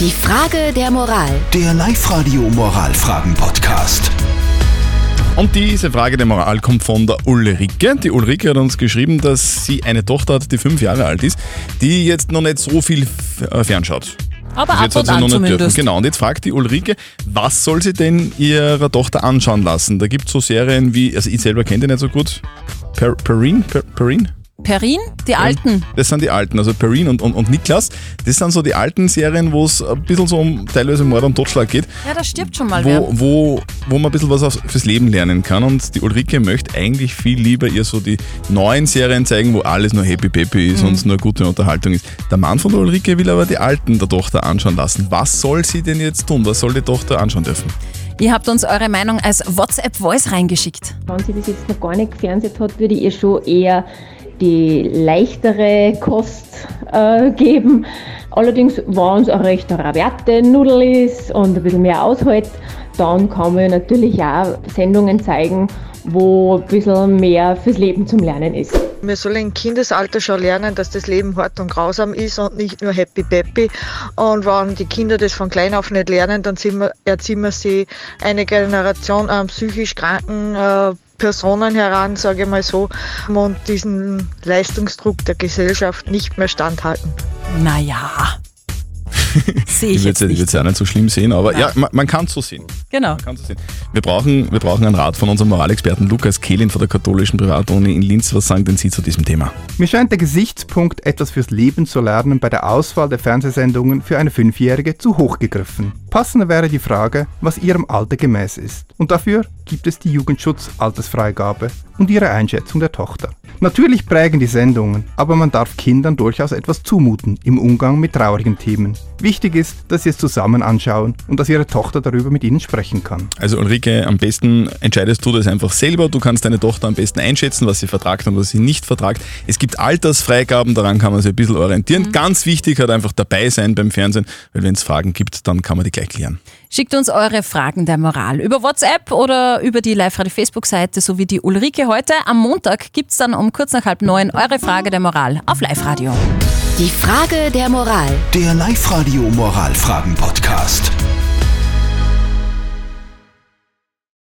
Die Frage der Moral. Der Live-Radio Moralfragen-Podcast. Und diese Frage der Moral kommt von der Ulrike. Die Ulrike hat uns geschrieben, dass sie eine Tochter hat, die fünf Jahre alt ist, die jetzt noch nicht so viel äh, fernschaut. Aber ab jetzt hat und sie noch nicht dürfen. Genau, und jetzt fragt die Ulrike, was soll sie denn ihrer Tochter anschauen lassen? Da gibt es so Serien wie, also ich selber kenne die nicht so gut, per, Perrine? Per, Perrine? Perrin, die Alten. Das sind die alten, also Perrine und, und, und Niklas. Das sind so die alten Serien, wo es ein bisschen so um teilweise Mord und Totschlag geht, Ja, da stirbt schon mal wer. wo, wo, wo man ein bisschen was aufs- fürs Leben lernen kann. Und die Ulrike möchte eigentlich viel lieber ihr so die neuen Serien zeigen, wo alles nur happy peppy ist und es nur gute Unterhaltung ist. Der Mann von der Ulrike will aber die alten der Tochter anschauen lassen. Was soll sie denn jetzt tun? Was soll die Tochter anschauen dürfen? Ihr habt uns eure Meinung als WhatsApp-Voice reingeschickt. Wenn sie bis jetzt noch gar nicht gefernseht hat, würde ich ihr schon eher die leichtere Kost äh, geben. Allerdings, wenn es recht rabiate Nudel ist und ein bisschen mehr aushält, dann kann man natürlich auch Sendungen zeigen, wo ein bisschen mehr fürs Leben zum Lernen ist. Wir sollen im Kindesalter schon lernen, dass das Leben hart und grausam ist und nicht nur happy peppy. Und wenn die Kinder das von klein auf nicht lernen, dann erziehen wir sie eine Generation an psychisch kranken äh, Personen heran, sage ich mal so, und diesen Leistungsdruck der Gesellschaft nicht mehr standhalten. Naja. Sehe ich Ich jetzt würde es ja nicht so schlimm sehen, aber Nein. ja, man, man kann es so sehen. Genau. Man so sehen. Wir brauchen, wir brauchen einen Rat von unserem Moralexperten Lukas Kehlin von der katholischen Privatuni in Linz. Was sagen denn Sie zu diesem Thema? Mir scheint der Gesichtspunkt, etwas fürs Leben zu lernen, bei der Auswahl der Fernsehsendungen für eine Fünfjährige zu hoch gegriffen. Passender wäre die Frage, was ihrem Alter gemäß ist. Und dafür gibt es die Jugendschutz-Altersfreigabe und ihre Einschätzung der Tochter. Natürlich prägen die Sendungen, aber man darf Kindern durchaus etwas zumuten im Umgang mit traurigen Themen. Wichtig ist, dass sie es zusammen anschauen und dass ihre Tochter darüber mit ihnen sprechen kann. Also Ulrike, am besten entscheidest du das einfach selber. Du kannst deine Tochter am besten einschätzen, was sie vertragt und was sie nicht vertragt. Es gibt Altersfreigaben, daran kann man sich ein bisschen orientieren. Ganz wichtig hat einfach dabei sein beim Fernsehen, weil wenn es Fragen gibt, dann kann man die gleich klären. Schickt uns eure Fragen der Moral über WhatsApp oder über die Live-Radio-Facebook-Seite, so wie die Ulrike heute. Am Montag gibt's dann um kurz nach halb neun eure Frage der Moral auf Live-Radio. Die Frage der Moral. Der Live-Radio Moralfragen-Podcast.